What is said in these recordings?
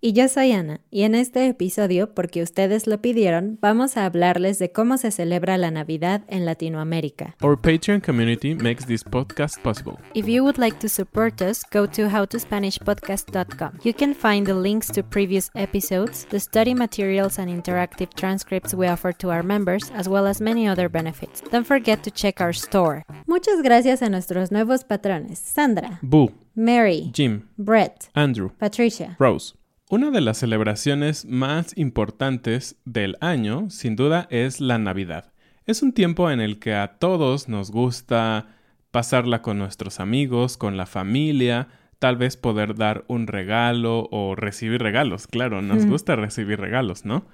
Y yo soy Ana, y en este episodio, porque ustedes lo pidieron, vamos a hablarles de cómo se celebra la Navidad en Latinoamérica. Our Patreon community makes this podcast possible. If you would like to support us, go to howtospanishpodcast.com. You can find the links to previous episodes, the study materials and interactive transcripts we offer to our members, as well as many other benefits. Don't forget to check our store. Muchas gracias a nuestros nuevos patrones, Sandra, Boo, Mary, Jim, Brett, Andrew, Patricia, Rose. Una de las celebraciones más importantes del año, sin duda, es la Navidad. Es un tiempo en el que a todos nos gusta pasarla con nuestros amigos, con la familia, tal vez poder dar un regalo o recibir regalos, claro, nos gusta recibir regalos, ¿no?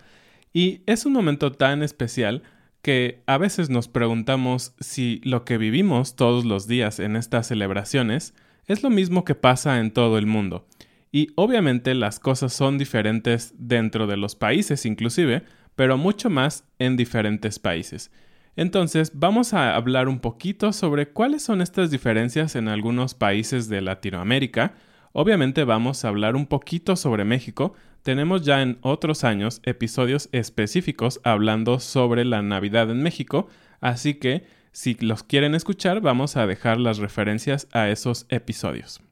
Y es un momento tan especial que a veces nos preguntamos si lo que vivimos todos los días en estas celebraciones es lo mismo que pasa en todo el mundo. Y obviamente las cosas son diferentes dentro de los países inclusive, pero mucho más en diferentes países. Entonces vamos a hablar un poquito sobre cuáles son estas diferencias en algunos países de Latinoamérica. Obviamente vamos a hablar un poquito sobre México. Tenemos ya en otros años episodios específicos hablando sobre la Navidad en México, así que si los quieren escuchar vamos a dejar las referencias a esos episodios.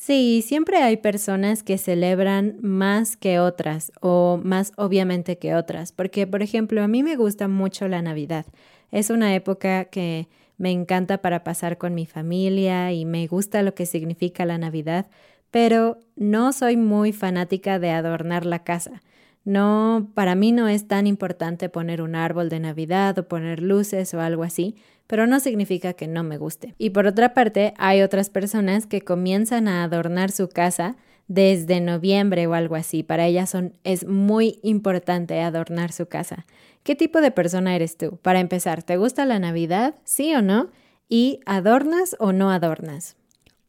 Sí, siempre hay personas que celebran más que otras o más obviamente que otras, porque por ejemplo a mí me gusta mucho la Navidad. Es una época que me encanta para pasar con mi familia y me gusta lo que significa la Navidad, pero no soy muy fanática de adornar la casa. No, para mí no es tan importante poner un árbol de Navidad o poner luces o algo así, pero no significa que no me guste. Y por otra parte, hay otras personas que comienzan a adornar su casa desde noviembre o algo así. Para ellas es muy importante adornar su casa. ¿Qué tipo de persona eres tú? Para empezar, ¿te gusta la Navidad? ¿Sí o no? ¿Y adornas o no adornas?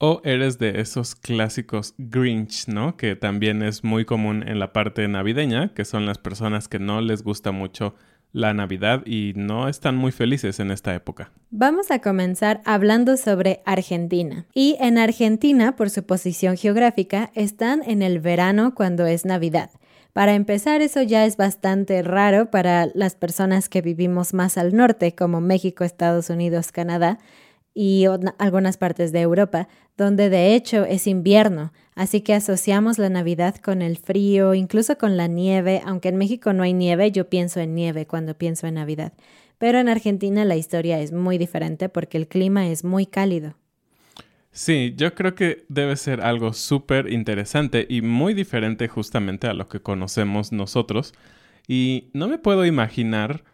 O eres de esos clásicos Grinch, ¿no? Que también es muy común en la parte navideña, que son las personas que no les gusta mucho la Navidad y no están muy felices en esta época. Vamos a comenzar hablando sobre Argentina. Y en Argentina, por su posición geográfica, están en el verano cuando es Navidad. Para empezar, eso ya es bastante raro para las personas que vivimos más al norte, como México, Estados Unidos, Canadá y algunas partes de Europa, donde de hecho es invierno, así que asociamos la Navidad con el frío, incluso con la nieve, aunque en México no hay nieve, yo pienso en nieve cuando pienso en Navidad. Pero en Argentina la historia es muy diferente porque el clima es muy cálido. Sí, yo creo que debe ser algo súper interesante y muy diferente justamente a lo que conocemos nosotros. Y no me puedo imaginar,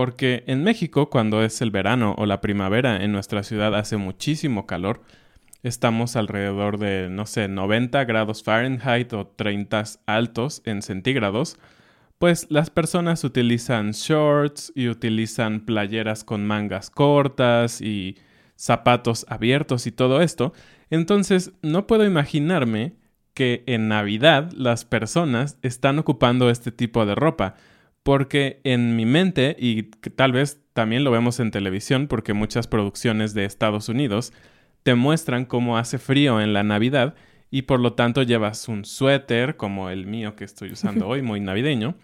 porque en México cuando es el verano o la primavera en nuestra ciudad hace muchísimo calor, estamos alrededor de, no sé, 90 grados Fahrenheit o 30 altos en centígrados, pues las personas utilizan shorts y utilizan playeras con mangas cortas y zapatos abiertos y todo esto. Entonces, no puedo imaginarme que en Navidad las personas están ocupando este tipo de ropa, porque en mi mente, y tal vez también lo vemos en televisión, porque muchas producciones de Estados Unidos te muestran cómo hace frío en la Navidad y por lo tanto llevas un suéter como el mío que estoy usando hoy, muy navideño,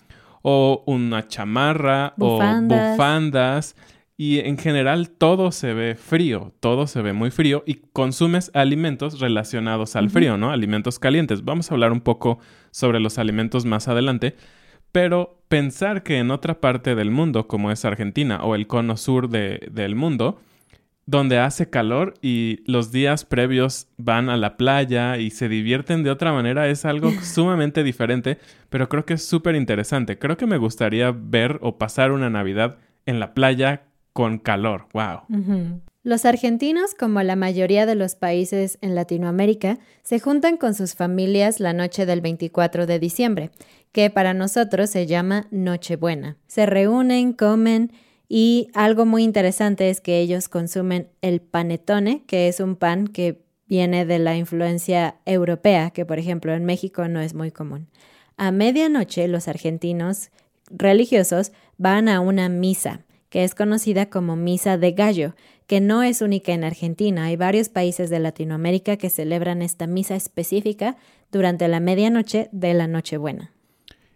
o una chamarra o bufandas y en general todo se ve frío, todo se ve muy frío y consumes alimentos relacionados al frío, ¿no? Alimentos calientes. Vamos a hablar un poco sobre los alimentos más adelante, pero pensar que en otra parte del mundo, como es Argentina o el cono sur del mundo, donde hace calor y los días previos van a la playa y se divierten de otra manera es algo sumamente diferente, pero creo que es súper interesante. Creo que me gustaría ver o pasar una Navidad en la playa con calor. ¡Wow! Los argentinos, como la mayoría de los países en Latinoamérica, se juntan con sus familias la noche del 24 de diciembre, que para nosotros se llama Nochebuena. Se reúnen, comen y algo muy interesante es que ellos consumen el panetone, que es un pan que viene de la influencia europea, que por ejemplo en México no es muy común. A medianoche los argentinos religiosos van a una misa, que es conocida como misa de gallo, que no es única en Argentina. Hay varios países de Latinoamérica que celebran esta misa específica durante la medianoche de la Nochebuena.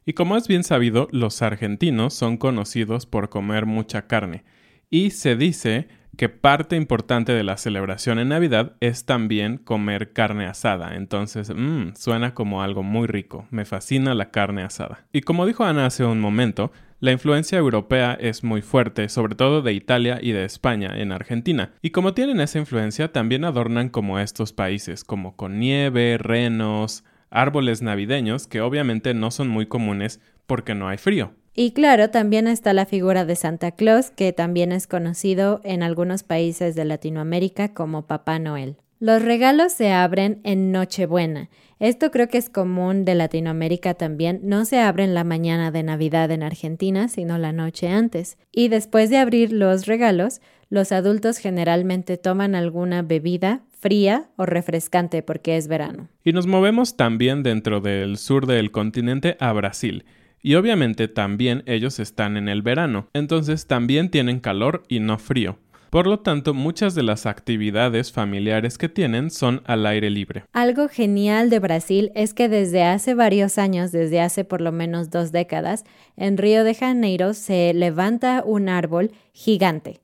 Y como es bien sabido, los argentinos son conocidos por comer mucha carne. Y se dice que parte importante de la celebración en Navidad es también comer carne asada. Entonces, mmm, suena como algo muy rico. Me fascina la carne asada. Y como dijo Ana hace un momento, la influencia europea es muy fuerte, sobre todo de Italia y de España en Argentina. Y como tienen esa influencia, también adornan como estos países, como con nieve, renos, árboles navideños que obviamente no son muy comunes porque no hay frío. Y claro, también está la figura de Santa Claus, que también es conocido en algunos países de Latinoamérica como Papá Noel. Los regalos se abren en Nochebuena. Esto creo que es común de Latinoamérica también. No se abren la mañana de Navidad en Argentina, sino la noche antes. Y después de abrir los regalos, los adultos generalmente toman alguna bebida fría o refrescante porque es verano. Y nos movemos también dentro del sur del continente a Brasil. Y obviamente también ellos están en el verano, entonces también tienen calor y no frío. Por lo tanto, muchas de las actividades familiares que tienen son al aire libre. Algo genial de Brasil es que desde hace varios años, desde hace por lo menos dos décadas, en Río de Janeiro se levanta un árbol gigante.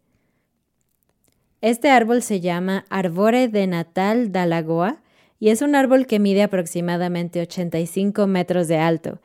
Este árbol se llama Arbore de Natal da Lagoa y es un árbol que mide aproximadamente 85 metros de alto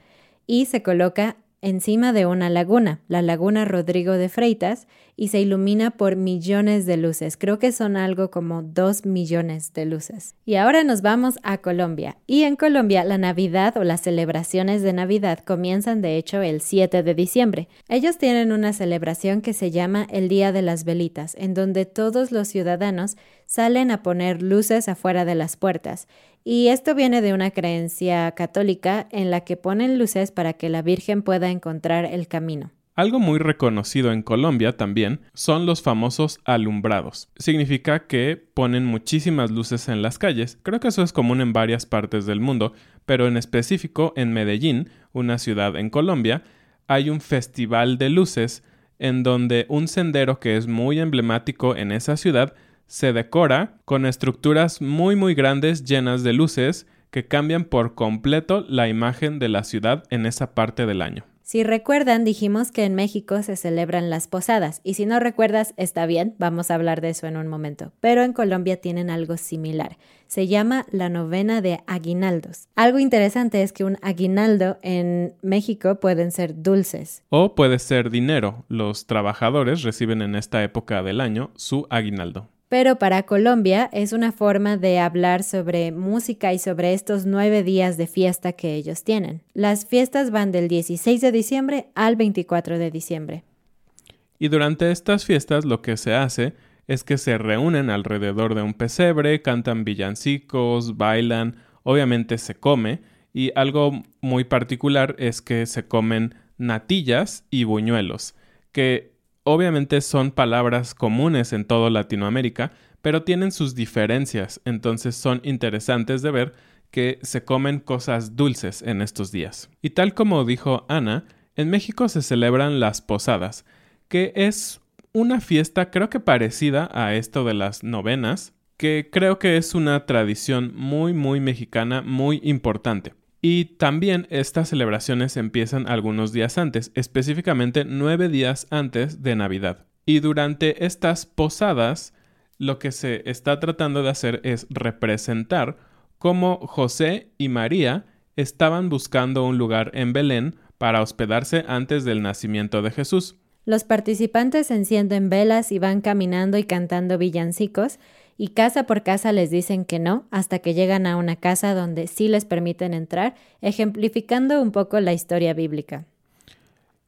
y se coloca encima de una laguna, la laguna Rodrigo de Freitas, y se ilumina por millones de luces. Creo que son algo como dos millones de luces. Y ahora nos vamos a Colombia. Y en Colombia la Navidad o las celebraciones de Navidad comienzan de hecho el 7 de diciembre. Ellos tienen una celebración que se llama el Día de las Velitas, en donde todos los ciudadanos salen a poner luces afuera de las puertas y esto viene de una creencia católica en la que ponen luces para que la Virgen pueda encontrar el camino. Algo muy reconocido en Colombia también son los famosos alumbrados. Significa que ponen muchísimas luces en las calles. Creo que eso es común en varias partes del mundo, pero en específico en Medellín, una ciudad en Colombia, hay un festival de luces en donde un sendero que es muy emblemático en esa ciudad se decora con estructuras muy muy grandes llenas de luces que cambian por completo la imagen de la ciudad en esa parte del año. Si recuerdan, dijimos que en México se celebran las posadas, y si no recuerdas, está bien, vamos a hablar de eso en un momento, pero en Colombia tienen algo similar. Se llama la novena de aguinaldos. Algo interesante es que un aguinaldo en México pueden ser dulces. O puede ser dinero. Los trabajadores reciben en esta época del año su aguinaldo. Pero para Colombia es una forma de hablar sobre música y sobre estos nueve días de fiesta que ellos tienen. Las fiestas van del 16 de diciembre al 24 de diciembre. Y durante estas fiestas lo que se hace es que se reúnen alrededor de un pesebre, cantan villancicos, bailan, obviamente se come, y algo muy particular es que se comen natillas y buñuelos, que Obviamente son palabras comunes en toda Latinoamérica, pero tienen sus diferencias, entonces son interesantes de ver que se comen cosas dulces en estos días. Y tal como dijo Ana, en México se celebran las posadas, que es una fiesta creo que parecida a esto de las novenas, que creo que es una tradición muy muy mexicana, muy importante. Y también estas celebraciones empiezan algunos días antes, específicamente nueve días antes de Navidad. Y durante estas posadas, lo que se está tratando de hacer es representar cómo José y María estaban buscando un lugar en Belén para hospedarse antes del nacimiento de Jesús. Los participantes encienden velas y van caminando y cantando villancicos, y casa por casa les dicen que no hasta que llegan a una casa donde sí les permiten entrar, ejemplificando un poco la historia bíblica.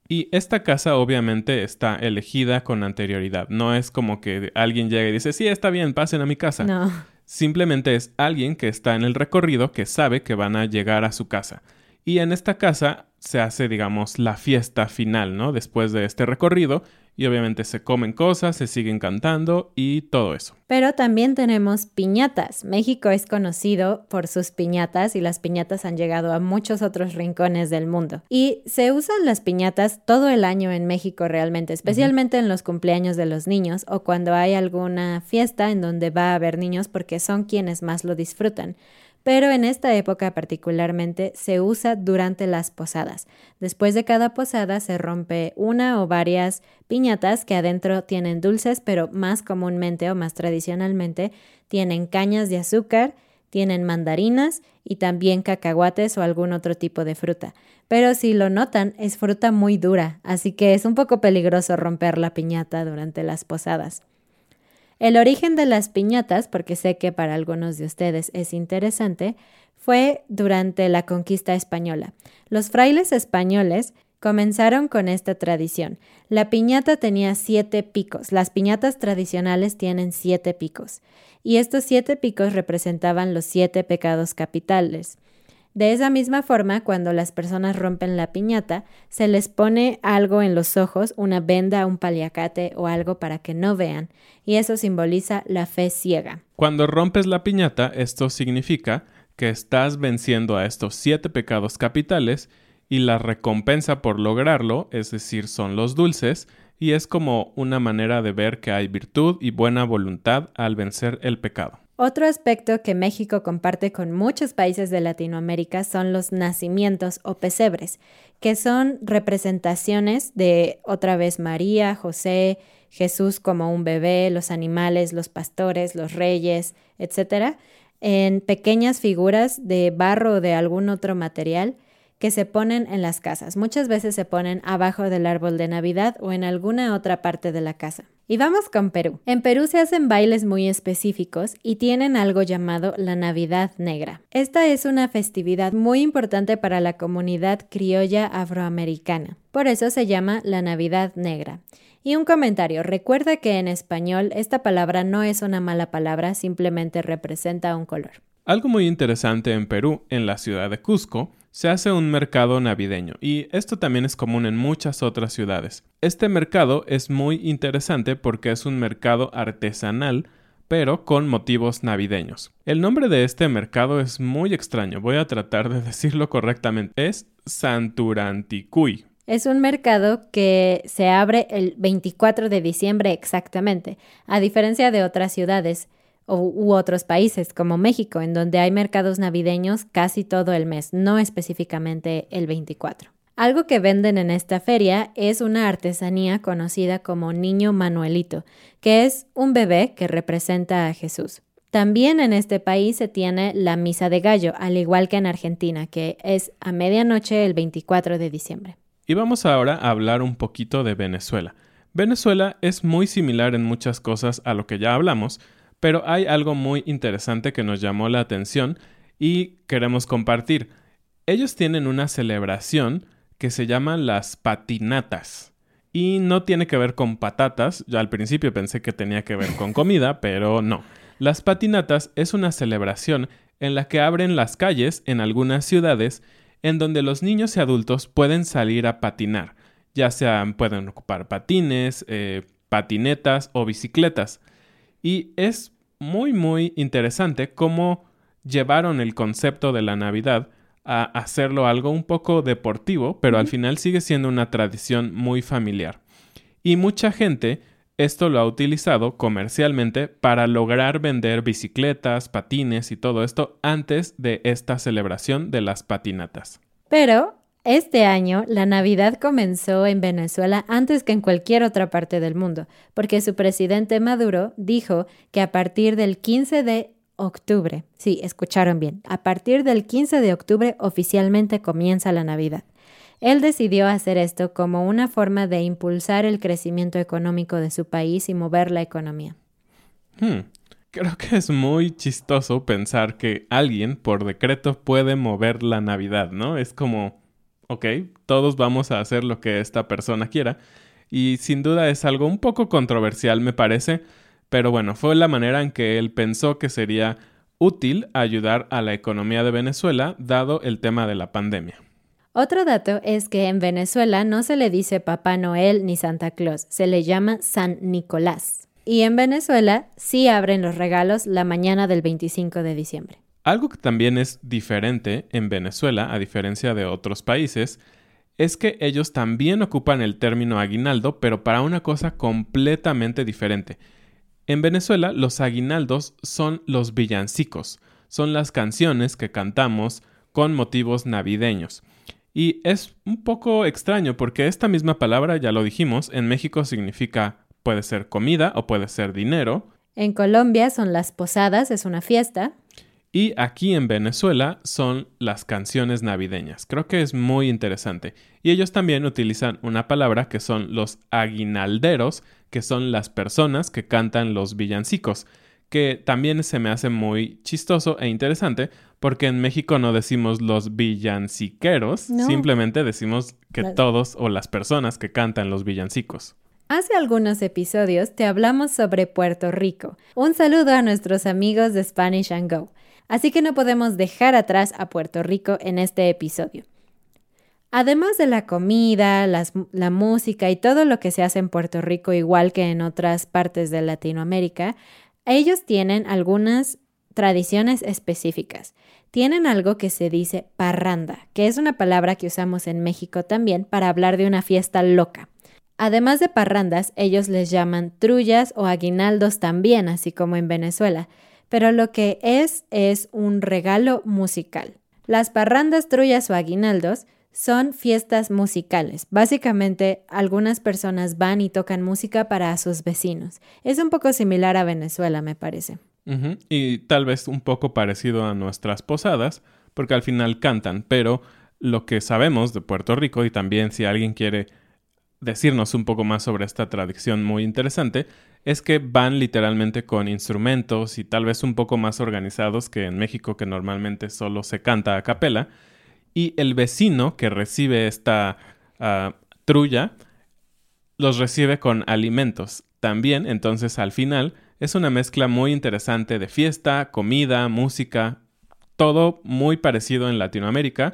Y esta casa obviamente está elegida con anterioridad. No es como que alguien llega y dice, sí, está bien, pasen a mi casa. No. Simplemente es alguien que está en el recorrido que sabe que van a llegar a su casa. Y en esta casa se hace, digamos, la fiesta final, ¿no? Después de este recorrido y obviamente se comen cosas, se siguen cantando y todo eso. Pero también tenemos piñatas. México es conocido por sus piñatas y las piñatas han llegado a muchos otros rincones del mundo. Y se usan las piñatas todo el año en México realmente, especialmente en los cumpleaños de los niños o cuando hay alguna fiesta en donde va a haber niños porque son quienes más lo disfrutan pero en esta época particularmente se usa durante las posadas. Después de cada posada se rompe una o varias piñatas que adentro tienen dulces, pero más comúnmente o más tradicionalmente tienen cañas de azúcar, tienen mandarinas y también cacahuates o algún otro tipo de fruta. Pero si lo notan, es fruta muy dura, así que es un poco peligroso romper la piñata durante las posadas. El origen de las piñatas, porque sé que para algunos de ustedes es interesante, fue durante la conquista española. Los frailes españoles comenzaron con esta tradición. La piñata tenía siete picos. Las piñatas tradicionales tienen siete picos. Y estos siete picos representaban los siete pecados capitales. De esa misma forma, cuando las personas rompen la piñata, se les pone algo en los ojos, una venda, un paliacate o algo para que no vean, y eso simboliza la fe ciega. Cuando rompes la piñata, esto significa que estás venciendo a estos siete pecados capitales y la recompensa por lograrlo, es decir, son los dulces, y es como una manera de ver que hay virtud y buena voluntad al vencer el pecado. Otro aspecto que México comparte con muchos países de Latinoamérica son los nacimientos o pesebres, que son representaciones de otra vez María, José, Jesús como un bebé, los animales, los pastores, los reyes, etc., en pequeñas figuras de barro o de algún otro material que se ponen en las casas. Muchas veces se ponen abajo del árbol de Navidad o en alguna otra parte de la casa. Y vamos con Perú. En Perú se hacen bailes muy específicos y tienen algo llamado la Navidad Negra. Esta es una festividad muy importante para la comunidad criolla afroamericana. Por eso se llama la Navidad Negra. Y un comentario, recuerda que en español esta palabra no es una mala palabra, simplemente representa un color. Algo muy interesante en Perú, en la ciudad de Cusco, se hace un mercado navideño y esto también es común en muchas otras ciudades. Este mercado es muy interesante porque es un mercado artesanal pero con motivos navideños. El nombre de este mercado es muy extraño, voy a tratar de decirlo correctamente. Es Santuranticuy. Es un mercado que se abre el 24 de diciembre exactamente, a diferencia de otras ciudades u otros países como México, en donde hay mercados navideños casi todo el mes, no específicamente el 24. Algo que venden en esta feria es una artesanía conocida como Niño Manuelito, que es un bebé que representa a Jesús. También en este país se tiene la Misa de Gallo, al igual que en Argentina, que es a medianoche el 24 de diciembre. Y vamos ahora a hablar un poquito de Venezuela. Venezuela es muy similar en muchas cosas a lo que ya hablamos, pero hay algo muy interesante que nos llamó la atención y queremos compartir. Ellos tienen una celebración que se llama las patinatas. Y no tiene que ver con patatas. Yo al principio pensé que tenía que ver con comida, pero no. Las patinatas es una celebración en la que abren las calles en algunas ciudades en donde los niños y adultos pueden salir a patinar, ya sean pueden ocupar patines, eh, patinetas o bicicletas. Y es muy muy interesante cómo llevaron el concepto de la Navidad a hacerlo algo un poco deportivo, pero al final sigue siendo una tradición muy familiar. Y mucha gente esto lo ha utilizado comercialmente para lograr vender bicicletas, patines y todo esto antes de esta celebración de las patinatas. Pero este año la Navidad comenzó en Venezuela antes que en cualquier otra parte del mundo, porque su presidente Maduro dijo que a partir del 15 de octubre, sí, escucharon bien, a partir del 15 de octubre oficialmente comienza la Navidad. Él decidió hacer esto como una forma de impulsar el crecimiento económico de su país y mover la economía. Hmm. Creo que es muy chistoso pensar que alguien por decreto puede mover la Navidad, ¿no? Es como, ok, todos vamos a hacer lo que esta persona quiera. Y sin duda es algo un poco controversial, me parece. Pero bueno, fue la manera en que él pensó que sería útil ayudar a la economía de Venezuela dado el tema de la pandemia. Otro dato es que en Venezuela no se le dice Papá Noel ni Santa Claus, se le llama San Nicolás. Y en Venezuela sí abren los regalos la mañana del 25 de diciembre. Algo que también es diferente en Venezuela, a diferencia de otros países, es que ellos también ocupan el término aguinaldo, pero para una cosa completamente diferente. En Venezuela los aguinaldos son los villancicos, son las canciones que cantamos con motivos navideños. Y es un poco extraño porque esta misma palabra, ya lo dijimos, en México significa puede ser comida o puede ser dinero. En Colombia son las posadas, es una fiesta. Y aquí en Venezuela son las canciones navideñas. Creo que es muy interesante. Y ellos también utilizan una palabra que son los aguinalderos, que son las personas que cantan los villancicos, que también se me hace muy chistoso e interesante porque en México no decimos los villanciqueros, simplemente decimos que todos o las personas que cantan los villancicos. Hace algunos episodios te hablamos sobre Puerto Rico. Un saludo a nuestros amigos de Spanish and Go. Así que no podemos dejar atrás a Puerto Rico en este episodio. Además de la comida, la música y todo lo que se hace en Puerto Rico, igual que en otras partes de Latinoamérica, ellos tienen algunas tradiciones específicas. Tienen algo que se dice parranda, que es una palabra que usamos en México también para hablar de una fiesta loca. Además de parrandas, ellos les llaman trullas o aguinaldos también, así como en Venezuela, pero lo que es es un regalo musical. Las parrandas, trullas o aguinaldos son fiestas musicales. Básicamente, algunas personas van y tocan música para sus vecinos. Es un poco similar a Venezuela, me parece. Y tal vez un poco parecido a nuestras posadas, porque al final cantan, pero lo que sabemos de Puerto Rico y también si alguien quiere decirnos un poco más sobre esta tradición muy interesante, es que van literalmente con instrumentos y tal vez un poco más organizados que en México que normalmente solo se canta a capela, y el vecino que recibe esta ah, trulla los recibe con alimentos. También, entonces, al final, es una mezcla muy interesante de fiesta, comida, música, todo muy parecido en Latinoamérica,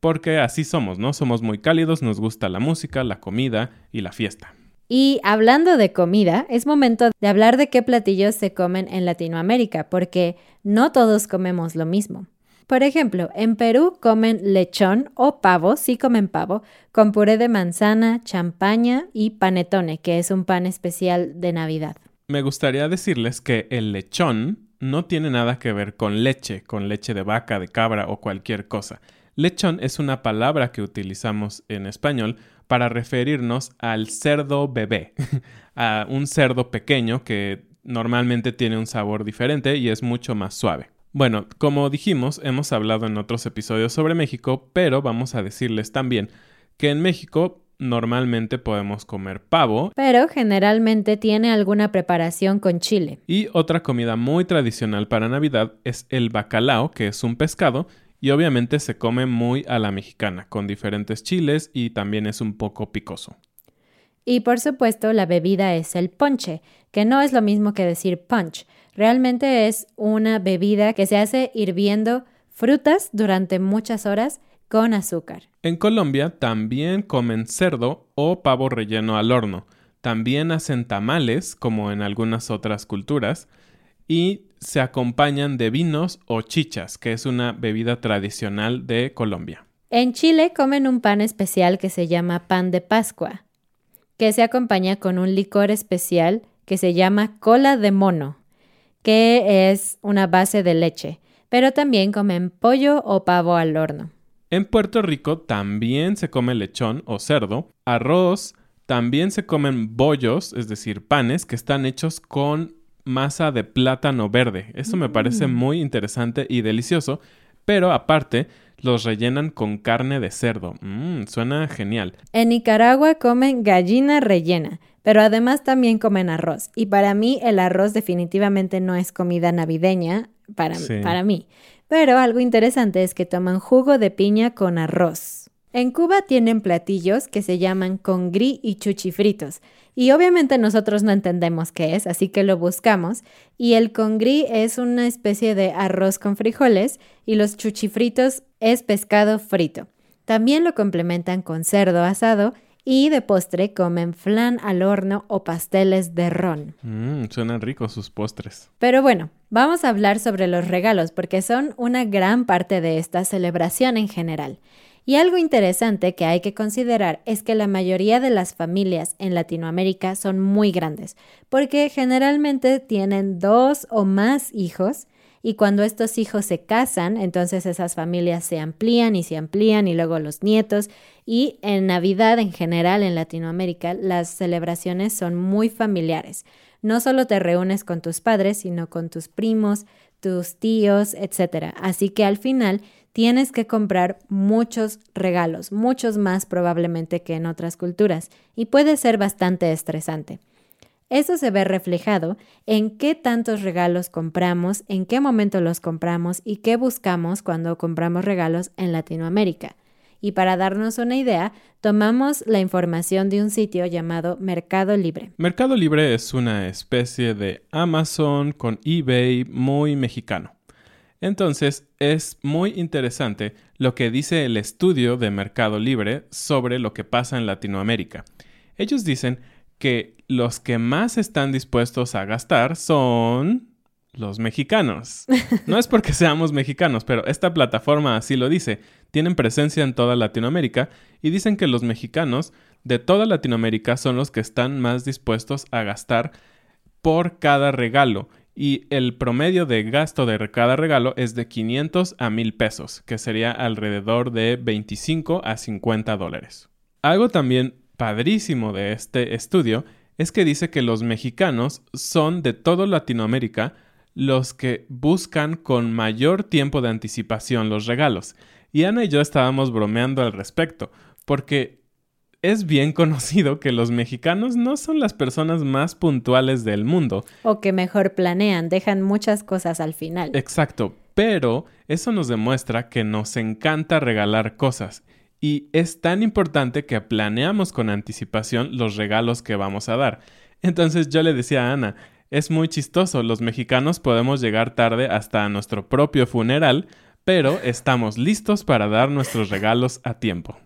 porque así somos, ¿no? Somos muy cálidos, nos gusta la música, la comida y la fiesta. Y hablando de comida, es momento de hablar de qué platillos se comen en Latinoamérica, porque no todos comemos lo mismo. Por ejemplo, en Perú comen lechón o pavo, sí comen pavo, con puré de manzana, champaña y panetone, que es un pan especial de Navidad. Me gustaría decirles que el lechón no tiene nada que ver con leche, con leche de vaca, de cabra o cualquier cosa. Lechón es una palabra que utilizamos en español para referirnos al cerdo bebé, a un cerdo pequeño que normalmente tiene un sabor diferente y es mucho más suave. Bueno, como dijimos, hemos hablado en otros episodios sobre México, pero vamos a decirles también que en México normalmente podemos comer pavo. Pero generalmente tiene alguna preparación con chile. Y otra comida muy tradicional para Navidad es el bacalao, que es un pescado, y obviamente se come muy a la mexicana, con diferentes chiles y también es un poco picoso. Y por supuesto la bebida es el ponche, que no es lo mismo que decir punch. Realmente es una bebida que se hace hirviendo frutas durante muchas horas con azúcar. En Colombia también comen cerdo o pavo relleno al horno. También hacen tamales, como en algunas otras culturas, y se acompañan de vinos o chichas, que es una bebida tradicional de Colombia. En Chile comen un pan especial que se llama pan de Pascua, que se acompaña con un licor especial que se llama cola de mono, que es una base de leche, pero también comen pollo o pavo al horno. En Puerto Rico también se come lechón o cerdo, arroz, también se comen bollos, es decir, panes que están hechos con masa de plátano verde. Eso me parece Mm. muy interesante y delicioso, pero aparte los rellenan con carne de cerdo. Mmm, suena genial. En Nicaragua comen gallina rellena, pero además también comen arroz. Y para mí el arroz definitivamente no es comida navideña, para, Sí. para mí. Pero algo interesante es que toman jugo de piña con arroz. En Cuba tienen platillos que se llaman congrí y chuchifritos. Y obviamente nosotros no entendemos qué es, así que lo buscamos. Y el congrí es una especie de arroz con frijoles y los chuchifritos es pescado frito. También lo complementan con cerdo asado y de postre comen flan al horno o pasteles de ron. Mmm, suenan ricos sus postres. Pero bueno, vamos a hablar sobre los regalos porque son una gran parte de esta celebración en general. Y algo interesante que hay que considerar es que la mayoría de las familias en Latinoamérica son muy grandes, porque generalmente tienen dos o más hijos y cuando estos hijos se casan, entonces esas familias se amplían y se amplían y luego los nietos. Y en Navidad en general en Latinoamérica las celebraciones son muy familiares. No solo te reúnes con tus padres, sino con tus primos, tus tíos, etc. Así que al final tienes que comprar muchos regalos, muchos más probablemente que en otras culturas, y puede ser bastante estresante. Eso se ve reflejado en qué tantos regalos compramos, en qué momento los compramos y qué buscamos cuando compramos regalos en Latinoamérica. Y para darnos una idea, tomamos la información de un sitio llamado Mercado Libre. Mercado Libre es una especie de Amazon con eBay muy mexicano. Entonces, es muy interesante lo que dice el estudio de Mercado Libre sobre lo que pasa en Latinoamérica. Ellos dicen que los que más están dispuestos a gastar son los mexicanos. No es porque seamos mexicanos, pero esta plataforma así lo dice. Tienen presencia en toda Latinoamérica y dicen que los mexicanos de toda Latinoamérica son los que están más dispuestos a gastar por cada regalo. Y el promedio de gasto de cada regalo es de 500 a 1000 pesos, que sería alrededor de 25 a 50 dólares. Algo también padrísimo de este estudio es que dice que los mexicanos son de toda Latinoamérica los que buscan con mayor tiempo de anticipación los regalos. Y Ana y yo estábamos bromeando al respecto, porque es bien conocido que los mexicanos no son las personas más puntuales del mundo. O que mejor planean, dejan muchas cosas al final. Exacto, pero eso nos demuestra que nos encanta regalar cosas. Y es tan importante que planeamos con anticipación los regalos que vamos a dar. Entonces yo le decía a Ana, es muy chistoso, los mexicanos podemos llegar tarde hasta nuestro propio funeral, pero estamos listos para dar nuestros regalos a tiempo.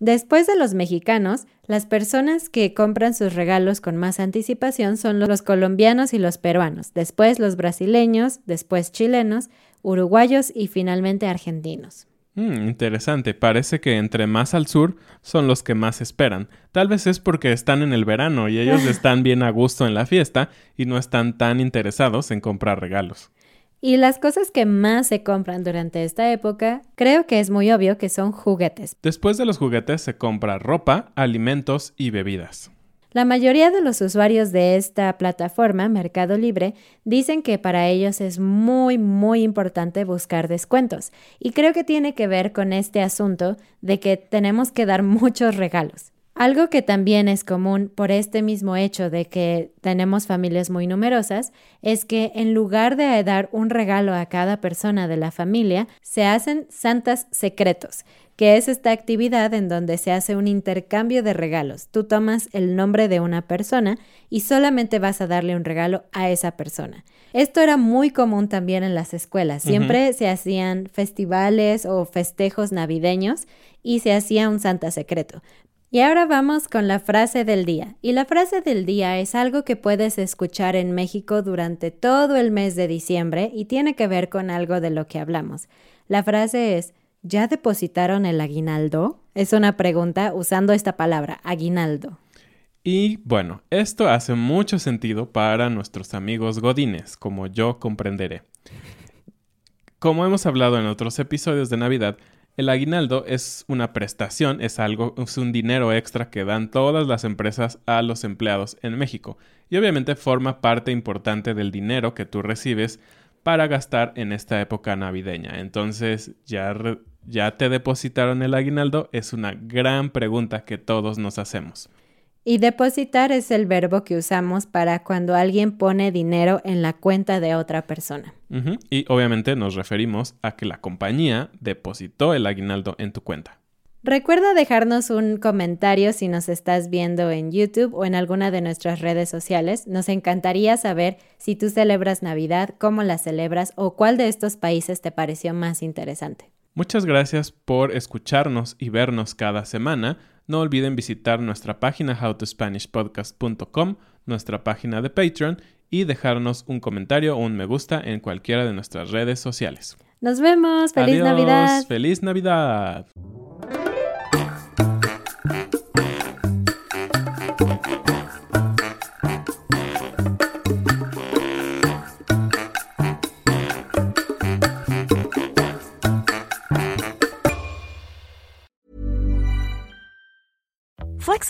Después de los mexicanos, las personas que compran sus regalos con más anticipación son los colombianos y los peruanos, después los brasileños, después chilenos, uruguayos y finalmente argentinos. Mm, interesante, parece que entre más al sur son los que más esperan. Tal vez es porque están en el verano y ellos están bien a gusto en la fiesta y no están tan interesados en comprar regalos. Y las cosas que más se compran durante esta época, creo que es muy obvio que son juguetes. Después de los juguetes se compra ropa, alimentos y bebidas. La mayoría de los usuarios de esta plataforma, Mercado Libre, dicen que para ellos es muy, muy importante buscar descuentos. Y creo que tiene que ver con este asunto de que tenemos que dar muchos regalos. Algo que también es común por este mismo hecho de que tenemos familias muy numerosas es que en lugar de dar un regalo a cada persona de la familia, se hacen santas secretos, que es esta actividad en donde se hace un intercambio de regalos. Tú tomas el nombre de una persona y solamente vas a darle un regalo a esa persona. Esto era muy común también en las escuelas. Siempre se hacían festivales o festejos navideños y se hacía un santa secreto. Y ahora vamos con la frase del día. Y la frase del día es algo que puedes escuchar en México durante todo el mes de diciembre y tiene que ver con algo de lo que hablamos. La frase es, ¿ya depositaron el aguinaldo? Es una pregunta usando esta palabra, aguinaldo. Y bueno, esto hace mucho sentido para nuestros amigos godines, como yo comprenderé. Como hemos hablado en otros episodios de Navidad, el aguinaldo es una prestación, es algo, es un dinero extra que dan todas las empresas a los empleados en México y obviamente forma parte importante del dinero que tú recibes para gastar en esta época navideña. Entonces, ¿ya, ya te depositaron el aguinaldo? Es una gran pregunta que todos nos hacemos. Y depositar es el verbo que usamos para cuando alguien pone dinero en la cuenta de otra persona. Y obviamente nos referimos a que la compañía depositó el aguinaldo en tu cuenta. Recuerda dejarnos un comentario si nos estás viendo en YouTube o en alguna de nuestras redes sociales. Nos encantaría saber si tú celebras Navidad, cómo la celebras o cuál de estos países te pareció más interesante. Muchas gracias por escucharnos y vernos cada semana. No olviden visitar nuestra página howtospanishpodcast.com, nuestra página de Patreon y dejarnos un comentario o un me gusta en cualquiera de nuestras redes sociales. Nos vemos. Feliz Navidad. Feliz Navidad.